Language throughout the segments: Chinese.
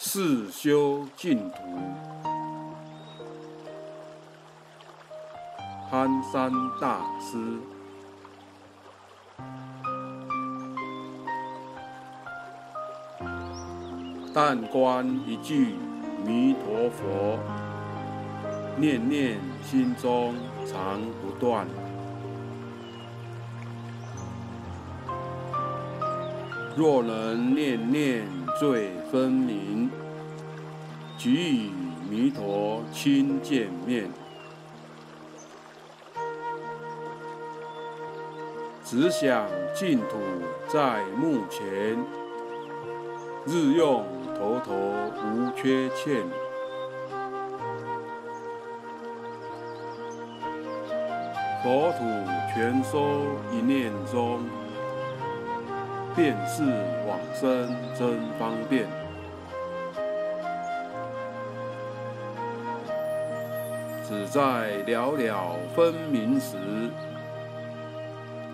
四修净土，憨山大师。但观一句弥陀佛，念念心中常不断。若能念念最分明，即与弥陀亲见面。只想净土在目前，日用头头无缺欠。佛土全收一念中。便是往生真方便，只在了了分明时，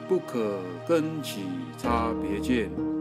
不可根起差别见。